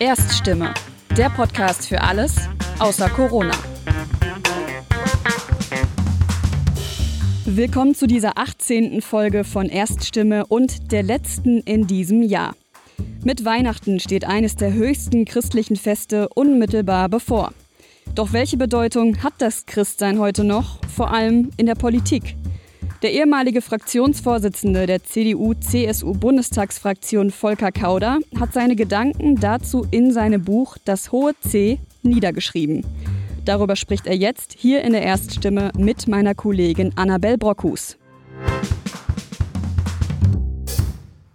Erststimme, der Podcast für alles außer Corona. Willkommen zu dieser 18. Folge von Erststimme und der letzten in diesem Jahr. Mit Weihnachten steht eines der höchsten christlichen Feste unmittelbar bevor. Doch welche Bedeutung hat das Christsein heute noch, vor allem in der Politik? Der ehemalige Fraktionsvorsitzende der CDU-CSU-Bundestagsfraktion Volker Kauder hat seine Gedanken dazu in seinem Buch Das hohe C niedergeschrieben. Darüber spricht er jetzt hier in der Erststimme mit meiner Kollegin Annabel Brockhus.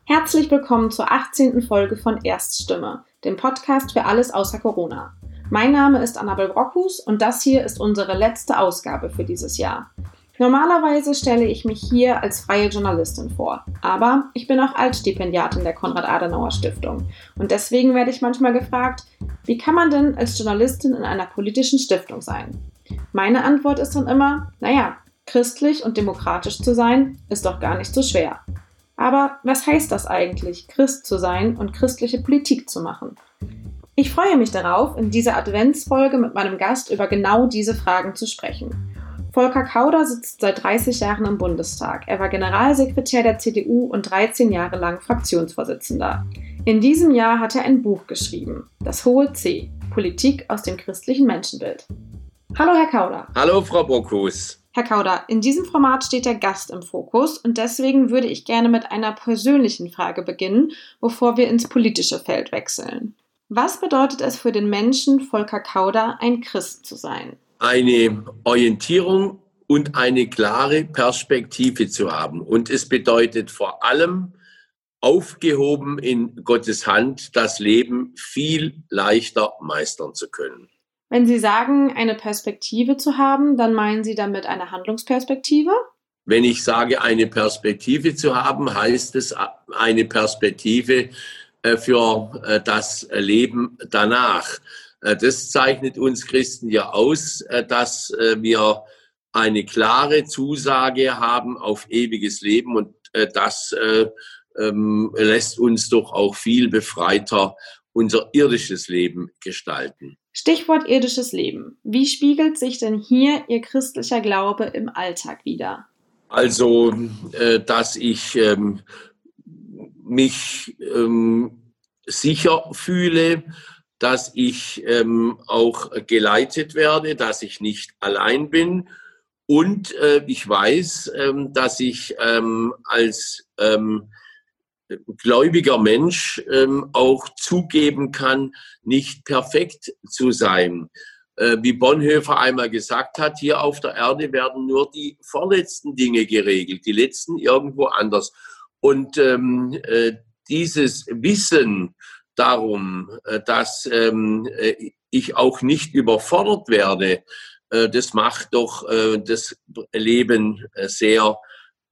Herzlich willkommen zur 18. Folge von Erststimme, dem Podcast für alles außer Corona. Mein Name ist Annabel Brockhus und das hier ist unsere letzte Ausgabe für dieses Jahr. Normalerweise stelle ich mich hier als freie Journalistin vor, aber ich bin auch Altstipendiatin der Konrad-Adenauer-Stiftung und deswegen werde ich manchmal gefragt, wie kann man denn als Journalistin in einer politischen Stiftung sein? Meine Antwort ist dann immer, naja, christlich und demokratisch zu sein, ist doch gar nicht so schwer. Aber was heißt das eigentlich, Christ zu sein und christliche Politik zu machen? Ich freue mich darauf, in dieser Adventsfolge mit meinem Gast über genau diese Fragen zu sprechen. Volker Kauder sitzt seit 30 Jahren im Bundestag. Er war Generalsekretär der CDU und 13 Jahre lang Fraktionsvorsitzender. In diesem Jahr hat er ein Buch geschrieben, Das hohe C, Politik aus dem christlichen Menschenbild. Hallo, Herr Kauder. Hallo, Frau Brockhus. Herr Kauder, in diesem Format steht der Gast im Fokus und deswegen würde ich gerne mit einer persönlichen Frage beginnen, bevor wir ins politische Feld wechseln. Was bedeutet es für den Menschen Volker Kauder, ein Christ zu sein? Eine Orientierung und eine klare Perspektive zu haben. Und es bedeutet vor allem, aufgehoben in Gottes Hand, das Leben viel leichter meistern zu können. Wenn Sie sagen, eine Perspektive zu haben, dann meinen Sie damit eine Handlungsperspektive? Wenn ich sage, eine Perspektive zu haben, heißt es eine Perspektive äh, für äh, das Leben danach. Äh, das zeichnet uns Christen ja aus, äh, dass äh, wir eine klare Zusage haben auf ewiges Leben und das ähm, lässt uns doch auch viel befreiter unser irdisches Leben gestalten. Stichwort irdisches Leben. Wie spiegelt sich denn hier Ihr christlicher Glaube im Alltag wider? Also, dass ich ähm, mich ähm, sicher fühle, dass ich ähm, auch geleitet werde, dass ich nicht allein bin. Und äh, ich weiß, ähm, dass ich ähm, als ähm, gläubiger Mensch ähm, auch zugeben kann, nicht perfekt zu sein. Äh, wie Bonhoeffer einmal gesagt hat, hier auf der Erde werden nur die vorletzten Dinge geregelt, die letzten irgendwo anders. Und ähm, äh, dieses Wissen, darum, äh, dass ähm, äh, ich auch nicht überfordert werde. Äh, das macht doch das Leben sehr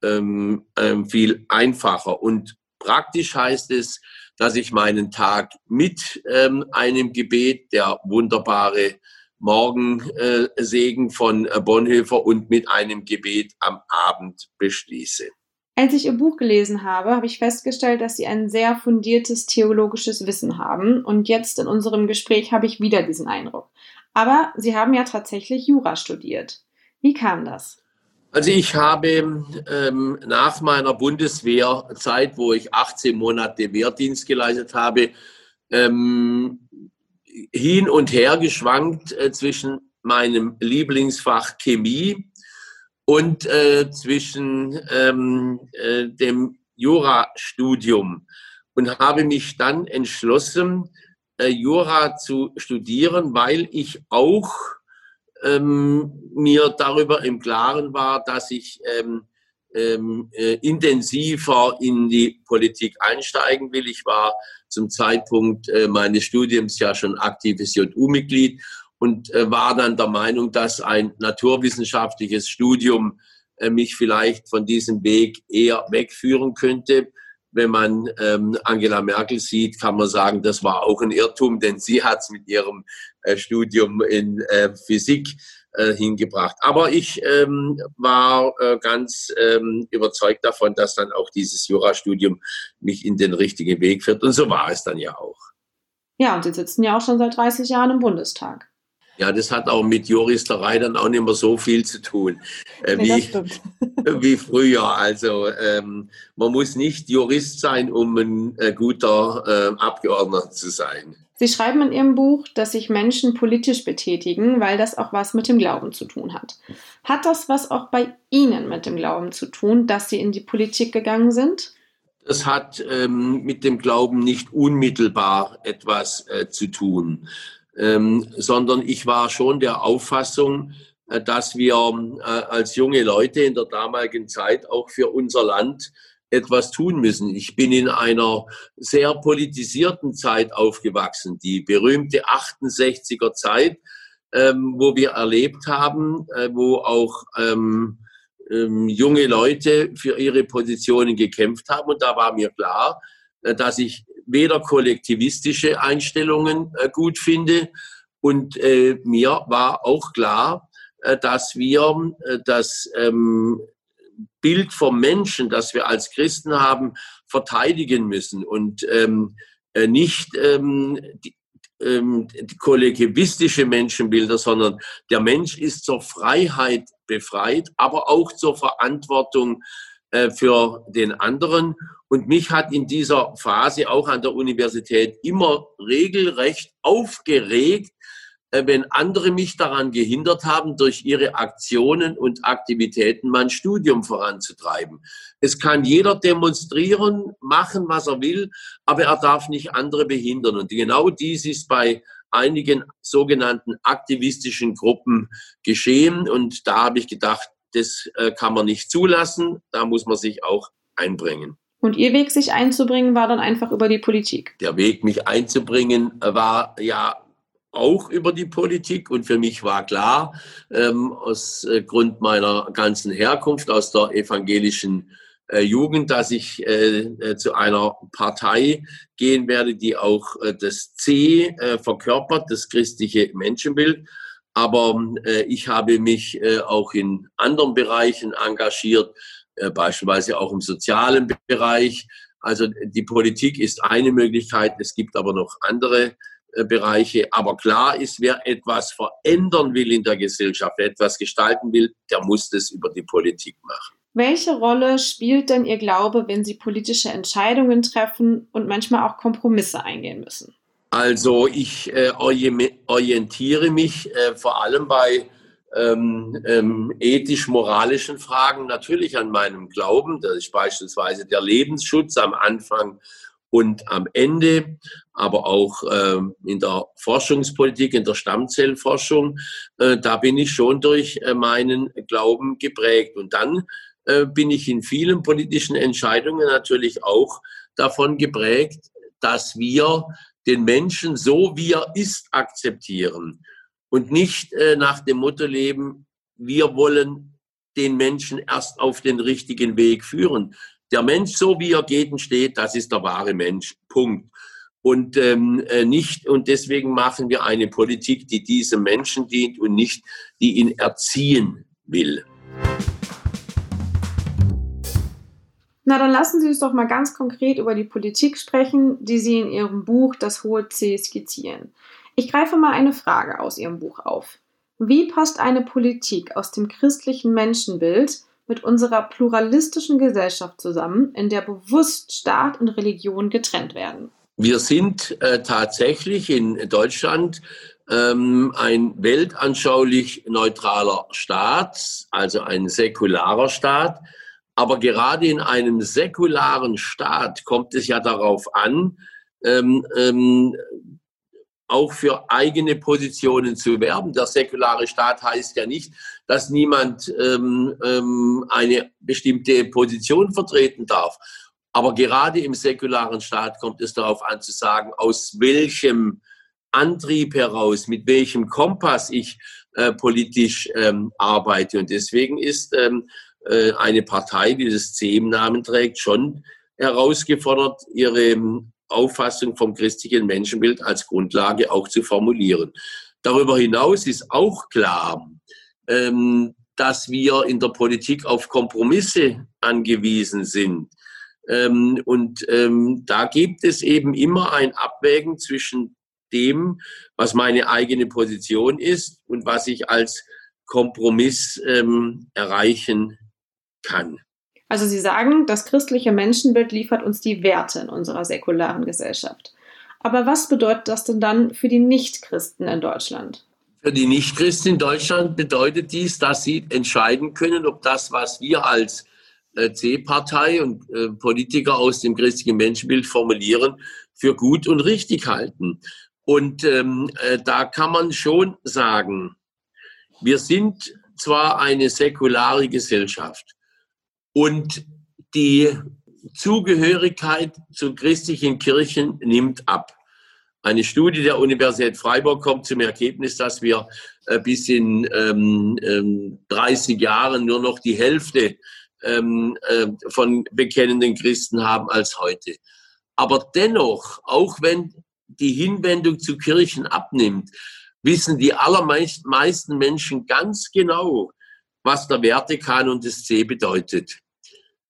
ähm, ähm, viel einfacher. Und praktisch heißt es, dass ich meinen Tag mit einem Gebet, der wunderbare Morgensegen von Bonhoeffer und mit einem Gebet am Abend beschließe. Als ich Ihr Buch gelesen habe, habe ich festgestellt, dass Sie ein sehr fundiertes theologisches Wissen haben. Und jetzt in unserem Gespräch habe ich wieder diesen Eindruck. Aber Sie haben ja tatsächlich Jura studiert. Wie kam das? Also ich habe ähm, nach meiner Bundeswehrzeit, wo ich 18 Monate Wehrdienst geleistet habe, ähm, hin und her geschwankt äh, zwischen meinem Lieblingsfach Chemie und äh, zwischen ähm, äh, dem Jurastudium und habe mich dann entschlossen, äh, Jura zu studieren, weil ich auch ähm, mir darüber im Klaren war, dass ich ähm, ähm, äh, intensiver in die Politik einsteigen will. Ich war zum Zeitpunkt äh, meines Studiums ja schon aktives JU-Mitglied und äh, war dann der Meinung, dass ein naturwissenschaftliches Studium äh, mich vielleicht von diesem Weg eher wegführen könnte. Wenn man ähm, Angela Merkel sieht, kann man sagen, das war auch ein Irrtum, denn sie hat es mit ihrem äh, Studium in äh, Physik äh, hingebracht. Aber ich ähm, war äh, ganz ähm, überzeugt davon, dass dann auch dieses Jurastudium mich in den richtigen Weg führt. Und so war es dann ja auch. Ja, und Sie sitzen ja auch schon seit 30 Jahren im Bundestag. Ja, das hat auch mit Juristerei dann auch nicht mehr so viel zu tun äh, nee, wie, wie früher. Also ähm, man muss nicht Jurist sein, um ein äh, guter äh, Abgeordneter zu sein. Sie schreiben in Ihrem Buch, dass sich Menschen politisch betätigen, weil das auch was mit dem Glauben zu tun hat. Hat das was auch bei Ihnen mit dem Glauben zu tun, dass Sie in die Politik gegangen sind? Das hat ähm, mit dem Glauben nicht unmittelbar etwas äh, zu tun ähm, sondern ich war schon der Auffassung, äh, dass wir äh, als junge Leute in der damaligen Zeit auch für unser Land etwas tun müssen. Ich bin in einer sehr politisierten Zeit aufgewachsen, die berühmte 68er Zeit, ähm, wo wir erlebt haben, äh, wo auch ähm, ähm, junge Leute für ihre Positionen gekämpft haben. Und da war mir klar, äh, dass ich weder kollektivistische Einstellungen äh, gut finde. Und äh, mir war auch klar, äh, dass wir das ähm, Bild vom Menschen, das wir als Christen haben, verteidigen müssen. Und ähm, äh, nicht ähm, die, ähm, kollektivistische Menschenbilder, sondern der Mensch ist zur Freiheit befreit, aber auch zur Verantwortung äh, für den anderen. Und mich hat in dieser Phase auch an der Universität immer regelrecht aufgeregt, äh, wenn andere mich daran gehindert haben, durch ihre Aktionen und Aktivitäten mein Studium voranzutreiben. Es kann jeder demonstrieren, machen, was er will, aber er darf nicht andere behindern. Und genau dies ist bei einigen sogenannten aktivistischen Gruppen geschehen. Und da habe ich gedacht, das äh, kann man nicht zulassen. Da muss man sich auch einbringen. Und Ihr Weg, sich einzubringen, war dann einfach über die Politik? Der Weg, mich einzubringen, war ja auch über die Politik. Und für mich war klar, ähm, aus äh, Grund meiner ganzen Herkunft aus der evangelischen äh, Jugend, dass ich äh, äh zu einer Partei gehen werde, die auch äh, das C verkörpert, das christliche Menschenbild. Aber äh, ich habe mich äh, auch in anderen Bereichen engagiert, äh, beispielsweise auch im sozialen Bereich. Also die Politik ist eine Möglichkeit, es gibt aber noch andere äh, Bereiche. Aber klar ist, wer etwas verändern will in der Gesellschaft, wer etwas gestalten will, der muss das über die Politik machen. Welche Rolle spielt denn Ihr Glaube, wenn Sie politische Entscheidungen treffen und manchmal auch Kompromisse eingehen müssen? Also ich äh, orientiere mich äh, vor allem bei ähm, ähm, ethisch-moralischen Fragen natürlich an meinem Glauben. Das ist beispielsweise der Lebensschutz am Anfang und am Ende, aber auch äh, in der Forschungspolitik, in der Stammzellforschung. Äh, da bin ich schon durch äh, meinen Glauben geprägt. Und dann äh, bin ich in vielen politischen Entscheidungen natürlich auch davon geprägt, dass wir den Menschen so, wie er ist, akzeptieren und nicht äh, nach dem Motto leben, wir wollen den Menschen erst auf den richtigen Weg führen. Der Mensch, so wie er geht und steht, das ist der wahre Mensch. Punkt. Und ähm, äh, nicht und deswegen machen wir eine Politik, die diesem Menschen dient und nicht die ihn erziehen will. Na, dann lassen Sie uns doch mal ganz konkret über die Politik sprechen, die Sie in Ihrem Buch Das hohe C skizzieren. Ich greife mal eine Frage aus Ihrem Buch auf. Wie passt eine Politik aus dem christlichen Menschenbild mit unserer pluralistischen Gesellschaft zusammen, in der bewusst Staat und Religion getrennt werden? Wir sind äh, tatsächlich in Deutschland ähm, ein weltanschaulich neutraler Staat, also ein säkularer Staat. Aber gerade in einem säkularen Staat kommt es ja darauf an, ähm, ähm, auch für eigene Positionen zu werben. Der säkulare Staat heißt ja nicht, dass niemand ähm, ähm, eine bestimmte Position vertreten darf. Aber gerade im säkularen Staat kommt es darauf an zu sagen, aus welchem Antrieb heraus, mit welchem Kompass ich äh, politisch ähm, arbeite. Und deswegen ist ähm, äh, eine Partei, die das C im Namen trägt, schon herausgefordert, ihre ähm, Auffassung vom christlichen Menschenbild als Grundlage auch zu formulieren. Darüber hinaus ist auch klar, ähm, dass wir in der Politik auf Kompromisse angewiesen sind. Ähm, und da gibt es eben immer ein Abwägen zwischen dem, was meine eigene Position ist und was ich als Kompromiss erreichen kann. Also Sie sagen, das christliche Menschenbild liefert uns die Werte in unserer säkularen Gesellschaft. Aber was bedeutet das denn dann für die Nichtchristen in Deutschland? Für die Nichtchristen in Deutschland bedeutet dies, dass sie entscheiden können, ob das, was wir als äh, C-Partei und äh, Politiker aus dem christlichen Menschenbild formulieren, für gut und richtig halten. Und ähm, äh, da kann man schon sagen, wir sind zwar eine säkulare Gesellschaft und die Zugehörigkeit zu christlichen Kirchen nimmt ab. Eine Studie der Universität Freiburg kommt zum Ergebnis, dass wir äh, bis in ähm, ähm, 30 Jahren nur noch die Hälfte ähm, äh, von bekennenden Christen haben als heute. Aber dennoch, auch wenn die Hinwendung zu Kirchen abnimmt, wissen die allermeisten Menschen ganz genau, was der Wertekanon des C bedeutet.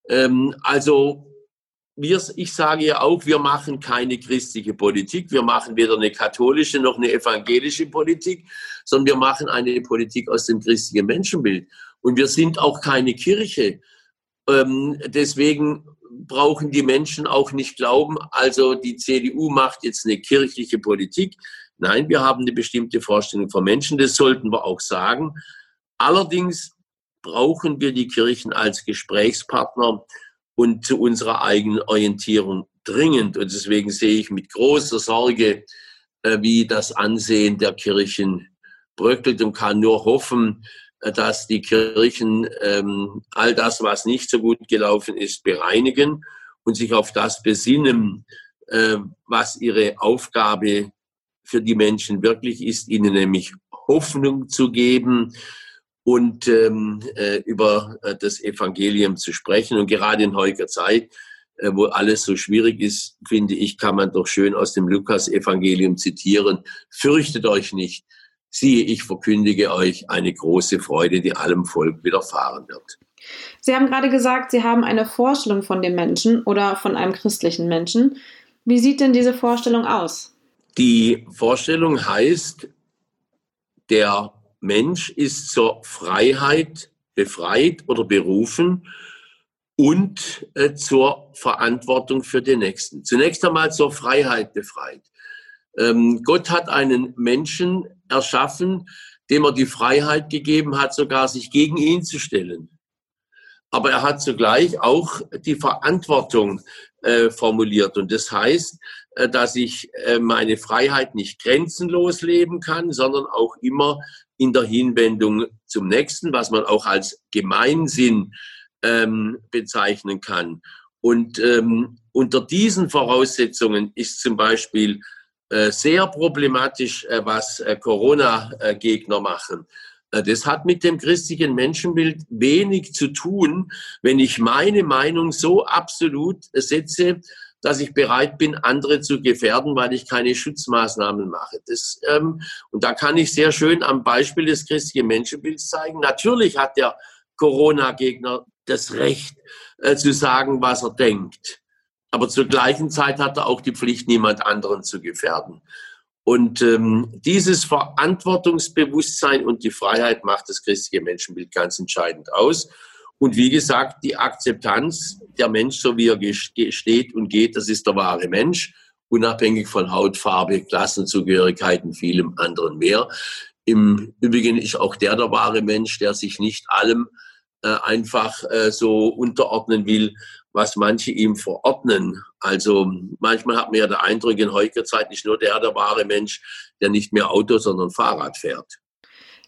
Ähm, also wir, ich sage ja auch, wir machen keine christliche Politik. Wir machen weder eine katholische noch eine evangelische Politik, sondern wir machen eine Politik aus dem christlichen Menschenbild. Und wir sind auch keine Kirche. Ähm, deswegen brauchen die Menschen auch nicht glauben, also die CDU macht jetzt eine kirchliche Politik. Nein, wir haben eine bestimmte Vorstellung von Menschen, das sollten wir auch sagen. Allerdings brauchen wir die Kirchen als Gesprächspartner und zu unserer eigenen Orientierung dringend. Und deswegen sehe ich mit großer Sorge, äh, wie das Ansehen der Kirchen bröckelt und kann nur hoffen, äh, dass die Kirchen ähm, all das, was nicht so gut gelaufen ist, bereinigen und sich auf das besinnen, äh, was ihre Aufgabe für die Menschen wirklich ist, ihnen nämlich Hoffnung zu geben, und ähm, äh, über äh, das Evangelium zu sprechen. Und gerade in heutiger Zeit, äh, wo alles so schwierig ist, finde ich, kann man doch schön aus dem Lukas-Evangelium zitieren. Fürchtet euch nicht. Siehe, ich verkündige euch eine große Freude, die allem Volk widerfahren wird. Sie haben gerade gesagt, Sie haben eine Vorstellung von dem Menschen oder von einem christlichen Menschen. Wie sieht denn diese Vorstellung aus? Die Vorstellung heißt, der Mensch ist zur Freiheit befreit oder berufen und äh, zur Verantwortung für den Nächsten. Zunächst einmal zur Freiheit befreit. Ähm, Gott hat einen Menschen erschaffen, dem er die Freiheit gegeben hat, sogar sich gegen ihn zu stellen. Aber er hat zugleich auch die Verantwortung äh, formuliert. Und das heißt, dass ich äh, meine Freiheit nicht grenzenlos leben kann, sondern auch immer in der Hinwendung zum Nächsten, was man auch als Gemeinsinn ähm, bezeichnen kann. Und ähm, unter diesen Voraussetzungen ist zum Beispiel äh, sehr problematisch, äh, was äh, Corona-Gegner machen. Äh, das hat mit dem christlichen Menschenbild wenig zu tun, wenn ich meine Meinung so absolut setze, dass ich bereit bin, andere zu gefährden, weil ich keine Schutzmaßnahmen mache. Das, ähm, und da kann ich sehr schön am Beispiel des christlichen Menschenbilds zeigen. Natürlich hat der Corona-Gegner das Recht äh, zu sagen, was er denkt. Aber zur gleichen Zeit hat er auch die Pflicht, niemand anderen zu gefährden. Und ähm, dieses Verantwortungsbewusstsein und die Freiheit macht das christliche Menschenbild ganz entscheidend aus. Und wie gesagt, die Akzeptanz, der Mensch, so wie er steht und geht, das ist der wahre Mensch, unabhängig von Hautfarbe, Klassenzugehörigkeiten, vielem anderen mehr. Im Übrigen ist auch der der wahre Mensch, der sich nicht allem äh, einfach äh, so unterordnen will, was manche ihm verordnen. Also manchmal hat man ja den Eindruck, in heutiger Zeit nicht nur der der wahre Mensch, der nicht mehr Auto, sondern Fahrrad fährt.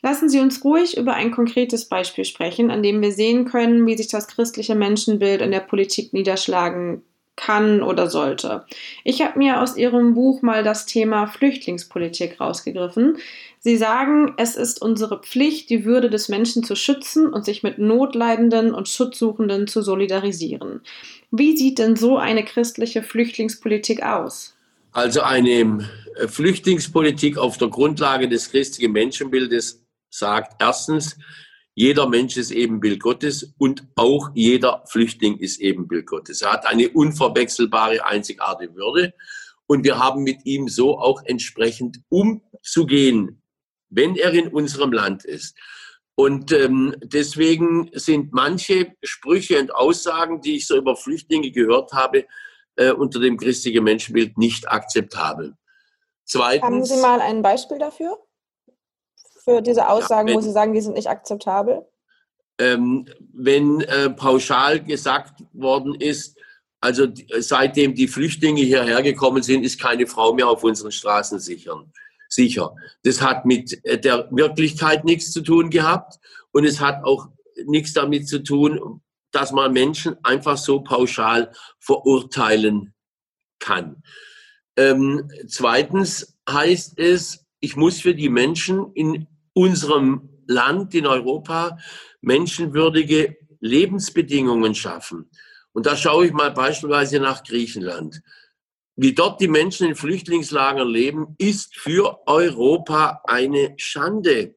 Lassen Sie uns ruhig über ein konkretes Beispiel sprechen, an dem wir sehen können, wie sich das christliche Menschenbild in der Politik niederschlagen kann oder sollte. Ich habe mir aus Ihrem Buch mal das Thema Flüchtlingspolitik rausgegriffen. Sie sagen, es ist unsere Pflicht, die Würde des Menschen zu schützen und sich mit Notleidenden und Schutzsuchenden zu solidarisieren. Wie sieht denn so eine christliche Flüchtlingspolitik aus? Also eine Flüchtlingspolitik auf der Grundlage des christlichen Menschenbildes sagt erstens, jeder Mensch ist Ebenbild Gottes und auch jeder Flüchtling ist Ebenbild Gottes. Er hat eine unverwechselbare, einzigartige Würde. Und wir haben mit ihm so auch entsprechend umzugehen, wenn er in unserem Land ist. Und ähm, deswegen sind manche Sprüche und Aussagen, die ich so über Flüchtlinge gehört habe, äh, unter dem christlichen Menschenbild nicht akzeptabel. Zweitens, Haben Sie mal ein Beispiel dafür? Für diese Aussagen, ja, wenn, wo Sie sagen, die sind nicht akzeptabel? Ähm, wenn äh, pauschal gesagt worden ist, also seitdem die Flüchtlinge hierher gekommen sind, ist keine Frau mehr auf unseren Straßen sichern, sicher. Das hat mit äh, der Wirklichkeit nichts zu tun gehabt und es hat auch nichts damit zu tun, dass man Menschen einfach so pauschal verurteilen kann. Ähm, zweitens heißt es, ich muss für die Menschen in unserem Land, in Europa, menschenwürdige Lebensbedingungen schaffen. Und da schaue ich mal beispielsweise nach Griechenland. Wie dort die Menschen in Flüchtlingslagern leben, ist für Europa eine Schande,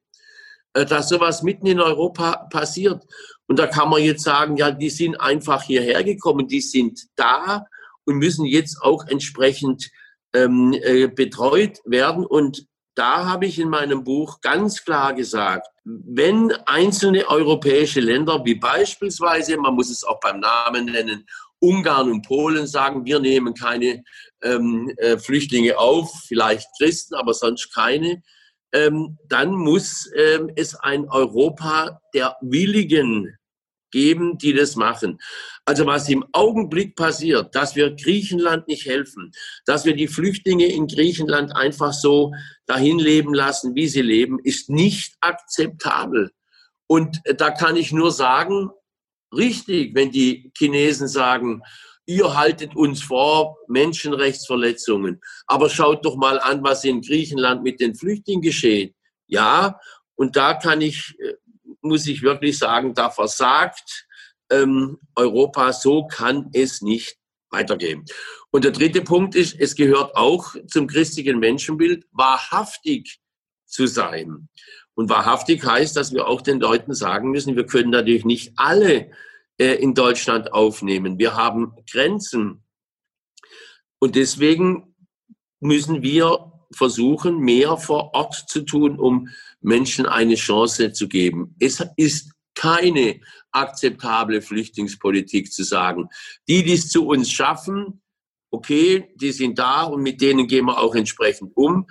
äh, dass sowas mitten in Europa passiert. Und da kann man jetzt sagen, ja, die sind einfach hierher gekommen, die sind da und müssen jetzt auch entsprechend ähm, äh, betreut werden. Und da habe ich in meinem Buch ganz klar gesagt, wenn einzelne europäische Länder wie beispielsweise, man muss es auch beim Namen nennen, Ungarn und Polen sagen, wir nehmen keine ähm, äh, Flüchtlinge auf, vielleicht Christen, aber sonst keine, ähm, dann muss ähm, es ein Europa der Willigen geben, die das machen. Also was im Augenblick passiert, dass wir Griechenland nicht helfen, dass wir die Flüchtlinge in Griechenland einfach so dahin leben lassen, wie sie leben, ist nicht akzeptabel. Und da kann ich nur sagen, richtig, wenn die Chinesen sagen, ihr haltet uns vor Menschenrechtsverletzungen, aber schaut doch mal an, was in Griechenland mit den Flüchtlingen geschieht. Ja, und da kann ich äh, muss ich wirklich sagen, da versagt ähm, Europa. So kann es nicht weitergehen. Und der dritte Punkt ist, es gehört auch zum christlichen Menschenbild, wahrhaftig zu sein. Und wahrhaftig heißt, dass wir auch den Leuten sagen müssen, wir können natürlich nicht alle äh, in Deutschland aufnehmen. Wir haben Grenzen. Und deswegen müssen wir versuchen, mehr vor Ort zu tun, um Menschen eine Chance zu geben. Es ist keine akzeptable Flüchtlingspolitik zu sagen. Die, die es zu uns schaffen, okay, die sind da und mit denen gehen wir auch entsprechend um.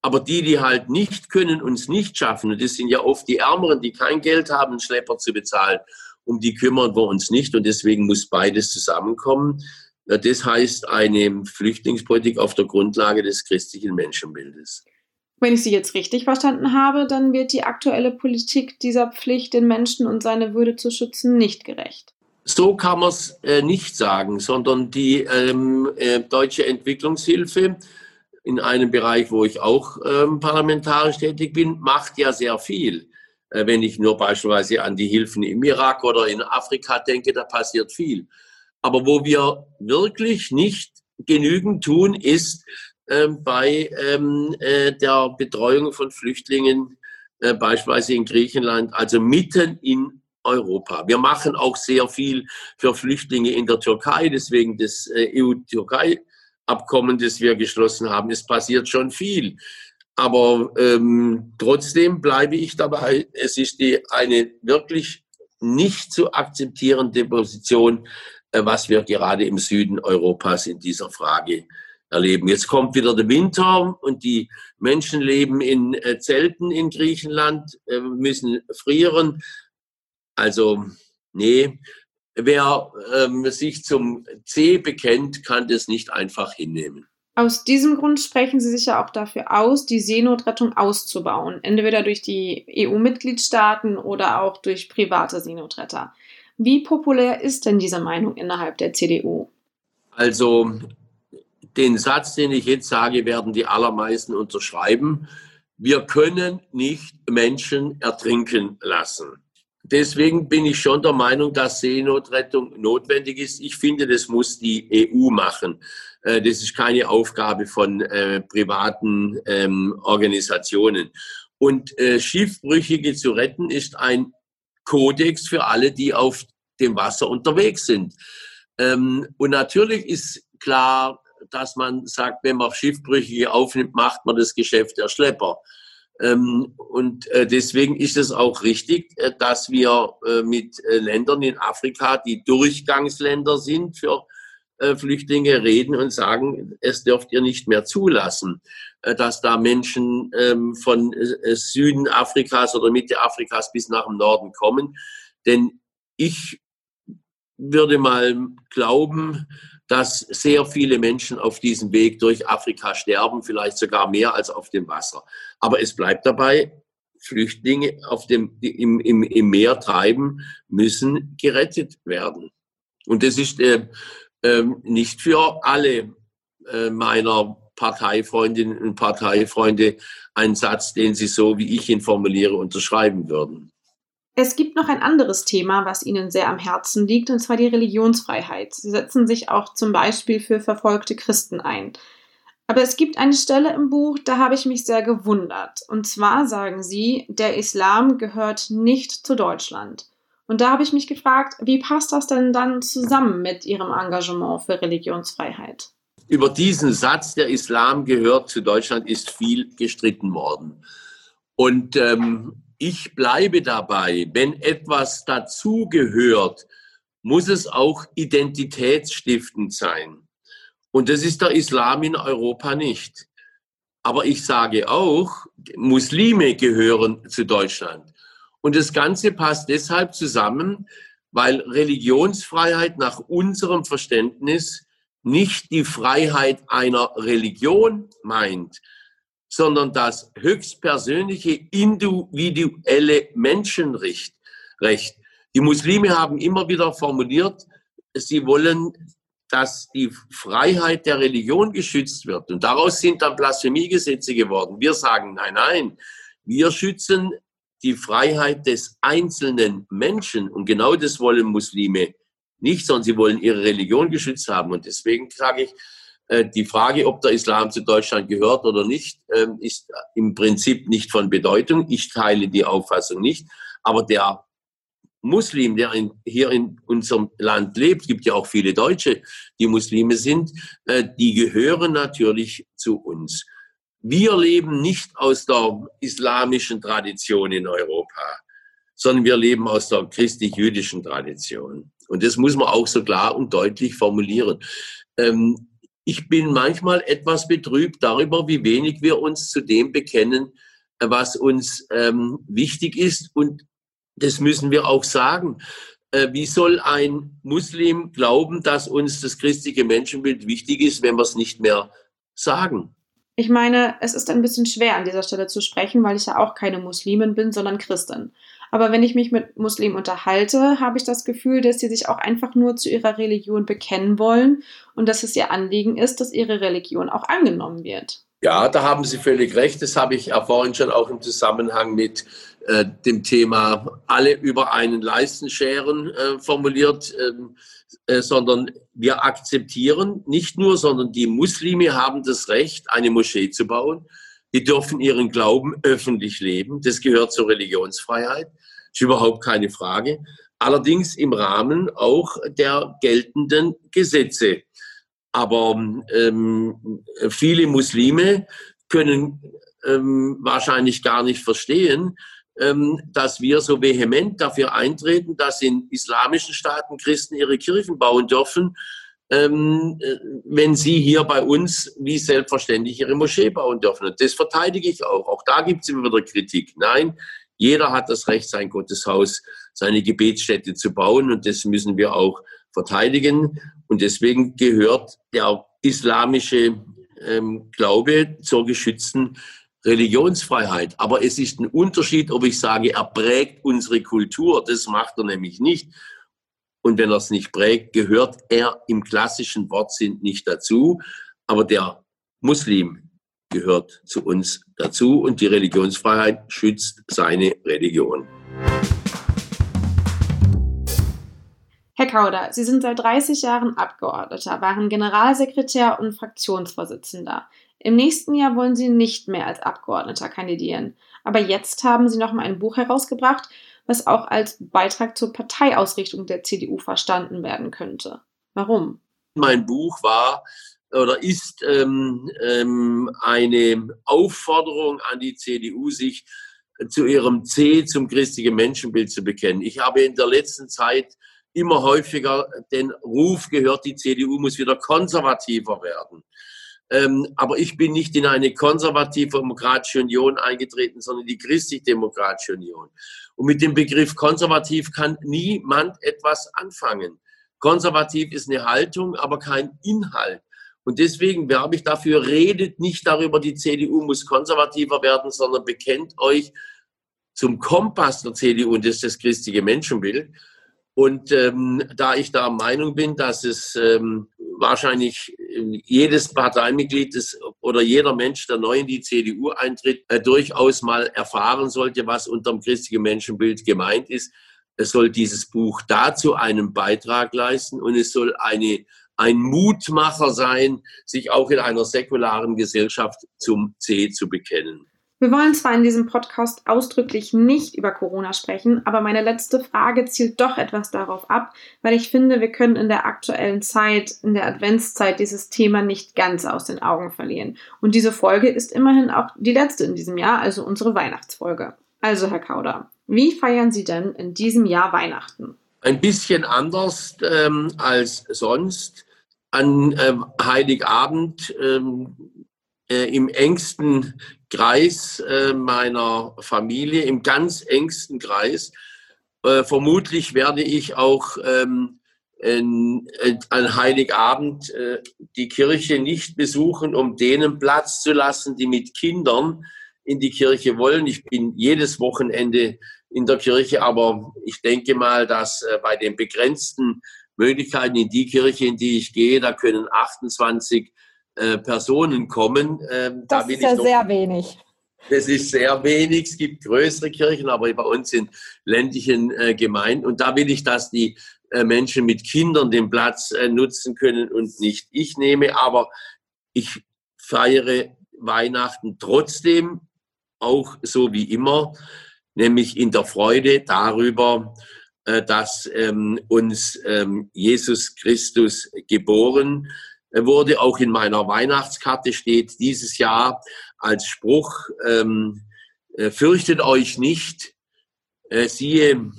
Aber die, die halt nicht können, uns nicht schaffen, und das sind ja oft die Ärmeren, die kein Geld haben, einen Schlepper zu bezahlen, um die kümmern wir uns nicht. Und deswegen muss beides zusammenkommen. Das heißt eine Flüchtlingspolitik auf der Grundlage des christlichen Menschenbildes. Wenn ich Sie jetzt richtig verstanden habe, dann wird die aktuelle Politik dieser Pflicht, den Menschen und seine Würde zu schützen, nicht gerecht. So kann man es äh, nicht sagen, sondern die ähm, äh, deutsche Entwicklungshilfe in einem Bereich, wo ich auch ähm, parlamentarisch tätig bin, macht ja sehr viel. Äh, wenn ich nur beispielsweise an die Hilfen im Irak oder in Afrika denke, da passiert viel. Aber wo wir wirklich nicht genügend tun, ist, ähm, bei ähm, äh, der Betreuung von Flüchtlingen, äh, beispielsweise in Griechenland, also mitten in Europa. Wir machen auch sehr viel für Flüchtlinge in der Türkei, deswegen das äh, EU-Türkei-Abkommen, das wir geschlossen haben. Es passiert schon viel. Aber ähm, trotzdem bleibe ich dabei, es ist die, eine wirklich nicht zu akzeptierende Position, äh, was wir gerade im Süden Europas in dieser Frage erleben. Jetzt kommt wieder der Winter und die Menschen leben in äh, Zelten in Griechenland, äh, müssen frieren. Also, nee, wer ähm, sich zum C bekennt, kann das nicht einfach hinnehmen. Aus diesem Grund sprechen Sie sich ja auch dafür aus, die Seenotrettung auszubauen, entweder durch die EU-Mitgliedstaaten oder auch durch private Seenotretter. Wie populär ist denn diese Meinung innerhalb der CDU? Also den Satz, den ich jetzt sage, werden die allermeisten unterschreiben. Wir können nicht Menschen ertrinken lassen. Deswegen bin ich schon der Meinung, dass Seenotrettung notwendig ist. Ich finde, das muss die EU machen. Äh, das ist keine Aufgabe von äh, privaten ähm, Organisationen. Und äh, Schiffbrüchige zu retten ist ein Kodex für alle, die auf dem Wasser unterwegs sind. Ähm, und natürlich ist klar, dass man sagt, wenn man Schiffbrüchige aufnimmt, macht man das Geschäft der Schlepper. Ähm, und äh, deswegen ist es auch richtig, äh, dass wir äh, mit Ländern in Afrika, die Durchgangsländer sind für Flüchtlinge, reden und sagen, es dürft ihr nicht mehr zulassen, dass da Menschen ähm, von Süden Afrikas oder Mitte Afrikas bis nach dem Norden kommen. Denn ich würde mal glauben, dass sehr viele Menschen auf diesem Weg durch Afrika sterben, vielleicht sogar mehr als auf dem Wasser. Aber es bleibt dabei, Flüchtlinge auf dem, im, im, im Meer treiben, müssen gerettet werden. Und das ist äh, äh, nicht für alle äh, meiner Parteifreundinnen und Parteifreunde ein Satz, den sie so, wie ich ihn formuliere, unterschreiben würden. Es gibt noch ein anderes Thema, was Ihnen sehr am Herzen liegt, und zwar die Religionsfreiheit. Sie setzen sich auch zum Beispiel für verfolgte Christen ein. Aber es gibt eine Stelle im Buch, da habe ich mich sehr gewundert. Und zwar sagen Sie, der Islam gehört nicht zu Deutschland. Und da habe ich mich gefragt, wie passt das denn dann zusammen mit Ihrem Engagement für Religionsfreiheit? Über diesen Satz, der Islam gehört zu Deutschland, ist viel gestritten worden. Und ähm, ich bleibe dabei, wenn etwas dazugehört, muss es auch identitätsstiftend sein. Und das ist der Islam in Europa nicht. Aber ich sage auch, Muslime gehören zu Deutschland. Und das Ganze passt deshalb zusammen, weil Religionsfreiheit nach unserem Verständnis nicht die Freiheit einer Religion meint, sondern das höchstpersönliche individuelle Menschenrecht. Die Muslime haben immer wieder formuliert, sie wollen, dass die Freiheit der Religion geschützt wird. Und daraus sind dann Blasphemiegesetze geworden. Wir sagen, nein, nein, wir schützen die Freiheit des einzelnen Menschen. Und genau das wollen Muslime nicht, sondern sie wollen ihre Religion geschützt haben. Und deswegen sage ich, die Frage, ob der Islam zu Deutschland gehört oder nicht, ähm, ist im Prinzip nicht von Bedeutung. Ich teile die Auffassung nicht. Aber der Muslim, der in, hier in unserem Land lebt, gibt ja auch viele Deutsche, die Muslime sind, äh, die gehören natürlich zu uns. Wir leben nicht aus der islamischen Tradition in Europa, sondern wir leben aus der christlich-jüdischen Tradition. Und das muss man auch so klar und deutlich formulieren. Ähm, ich bin manchmal etwas betrübt darüber, wie wenig wir uns zu dem bekennen, was uns ähm, wichtig ist. Und das müssen wir auch sagen. Äh, wie soll ein Muslim glauben, dass uns das christliche Menschenbild wichtig ist, wenn wir es nicht mehr sagen? Ich meine, es ist ein bisschen schwer an dieser Stelle zu sprechen, weil ich ja auch keine Muslimin bin, sondern Christin. Aber wenn ich mich mit Muslimen unterhalte, habe ich das Gefühl, dass sie sich auch einfach nur zu ihrer Religion bekennen wollen und dass es ihr Anliegen ist, dass ihre Religion auch angenommen wird. Ja, da haben Sie völlig recht. Das habe ich ja vorhin schon auch im Zusammenhang mit äh, dem Thema alle über einen Leisten scheren äh, formuliert, ähm, äh, sondern wir akzeptieren nicht nur, sondern die Muslime haben das Recht, eine Moschee zu bauen. Die dürfen ihren Glauben öffentlich leben. Das gehört zur Religionsfreiheit. Ist überhaupt keine Frage. Allerdings im Rahmen auch der geltenden Gesetze. Aber ähm, viele Muslime können ähm, wahrscheinlich gar nicht verstehen, ähm, dass wir so vehement dafür eintreten, dass in islamischen Staaten Christen ihre Kirchen bauen dürfen, ähm, äh, wenn sie hier bei uns wie selbstverständlich ihre Moschee bauen dürfen. Und das verteidige ich auch. Auch da gibt es immer wieder Kritik. Nein, jeder hat das Recht, sein Gotteshaus, seine Gebetsstätte zu bauen und das müssen wir auch verteidigen. Und deswegen gehört der islamische ähm, Glaube zur geschützten Religionsfreiheit. Aber es ist ein Unterschied, ob ich sage, er prägt unsere Kultur. Das macht er nämlich nicht. Und wenn er es nicht prägt, gehört er im klassischen Wortsinn nicht dazu. Aber der Muslim gehört zu uns dazu und die Religionsfreiheit schützt seine Religion. Herr Kauder, Sie sind seit 30 Jahren Abgeordneter, waren Generalsekretär und Fraktionsvorsitzender. Im nächsten Jahr wollen Sie nicht mehr als Abgeordneter kandidieren. Aber jetzt haben Sie noch mal ein Buch herausgebracht, was auch als Beitrag zur Parteiausrichtung der CDU verstanden werden könnte. Warum? Mein Buch war oder ist ähm, ähm, eine Aufforderung an die CDU, sich zu ihrem C, zum christlichen Menschenbild zu bekennen. Ich habe in der letzten Zeit immer häufiger den Ruf gehört, die CDU muss wieder konservativer werden. Ähm, aber ich bin nicht in eine konservativ-demokratische Union eingetreten, sondern die christlich-demokratische Union. Und mit dem Begriff konservativ kann niemand etwas anfangen. Konservativ ist eine Haltung, aber kein Inhalt. Und deswegen werbe ich dafür, redet nicht darüber, die CDU muss konservativer werden, sondern bekennt euch zum Kompass der CDU und das ist das christliche Menschenbild. Und ähm, da ich der Meinung bin, dass es ähm, wahrscheinlich ähm, jedes Parteimitglied des, oder jeder Mensch, der neu in die CDU eintritt, äh, durchaus mal erfahren sollte, was unter dem christlichen Menschenbild gemeint ist. Es soll dieses Buch dazu einen Beitrag leisten und es soll eine, ein Mutmacher sein, sich auch in einer säkularen Gesellschaft zum C zu bekennen. Wir wollen zwar in diesem Podcast ausdrücklich nicht über Corona sprechen, aber meine letzte Frage zielt doch etwas darauf ab, weil ich finde, wir können in der aktuellen Zeit, in der Adventszeit, dieses Thema nicht ganz aus den Augen verlieren. Und diese Folge ist immerhin auch die letzte in diesem Jahr, also unsere Weihnachtsfolge. Also, Herr Kauder, wie feiern Sie denn in diesem Jahr Weihnachten? Ein bisschen anders ähm, als sonst. An ähm, Heiligabend ähm, äh, im engsten Kreis äh, meiner Familie, im ganz engsten Kreis. Äh, vermutlich werde ich auch ähm, an Heiligabend äh, die Kirche nicht besuchen, um denen Platz zu lassen, die mit Kindern in die Kirche wollen. Ich bin jedes Wochenende in der Kirche, aber ich denke mal, dass äh, bei den begrenzten Möglichkeiten in die Kirche, in die ich gehe, da können 28 äh, Personen kommen. Ähm, das da ist ja sehr wenig. Das ist sehr wenig. Es gibt größere Kirchen, aber bei uns sind ländlichen äh, Gemeinden. Und da will ich, dass die äh, Menschen mit Kindern den Platz äh, nutzen können und nicht ich nehme. Aber ich feiere Weihnachten trotzdem auch so wie immer, nämlich in der Freude darüber, dass ähm, uns ähm, Jesus Christus geboren wurde. Auch in meiner Weihnachtskarte steht dieses Jahr als Spruch, ähm, äh, fürchtet euch nicht, äh, siehe,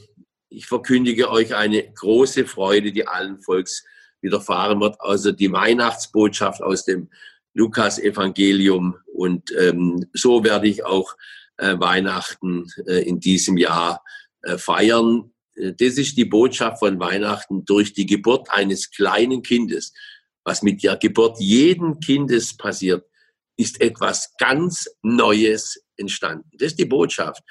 ich verkündige euch eine große Freude, die allen Volks widerfahren wird. Also die Weihnachtsbotschaft aus dem Lukas-Evangelium. Und ähm, so werde ich auch äh, Weihnachten äh, in diesem Jahr äh, feiern. Äh, das ist die Botschaft von Weihnachten durch die Geburt eines kleinen Kindes was mit der Geburt jeden Kindes passiert, ist etwas ganz Neues entstanden. Das ist die Botschaft.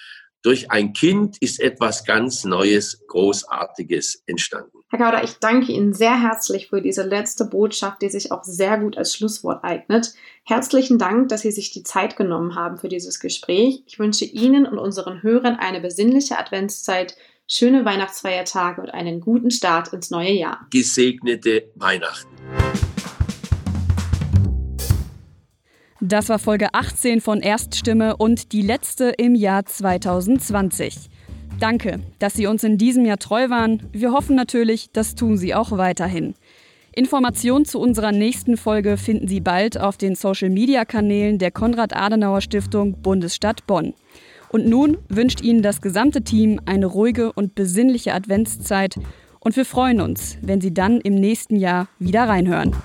Durch ein Kind ist etwas ganz Neues, Großartiges entstanden. Herr Kauder, ich danke Ihnen sehr herzlich für diese letzte Botschaft, die sich auch sehr gut als Schlusswort eignet. Herzlichen Dank, dass Sie sich die Zeit genommen haben für dieses Gespräch. Ich wünsche Ihnen und unseren Hörern eine besinnliche Adventszeit, schöne Weihnachtsfeiertage und einen guten Start ins neue Jahr. Gesegnete Weihnachten. Das war Folge 18 von Erststimme und die letzte im Jahr 2020. Danke, dass Sie uns in diesem Jahr treu waren. Wir hoffen natürlich, das tun Sie auch weiterhin. Informationen zu unserer nächsten Folge finden Sie bald auf den Social-Media-Kanälen der Konrad-Adenauer-Stiftung Bundesstadt Bonn. Und nun wünscht Ihnen das gesamte Team eine ruhige und besinnliche Adventszeit und wir freuen uns, wenn Sie dann im nächsten Jahr wieder reinhören.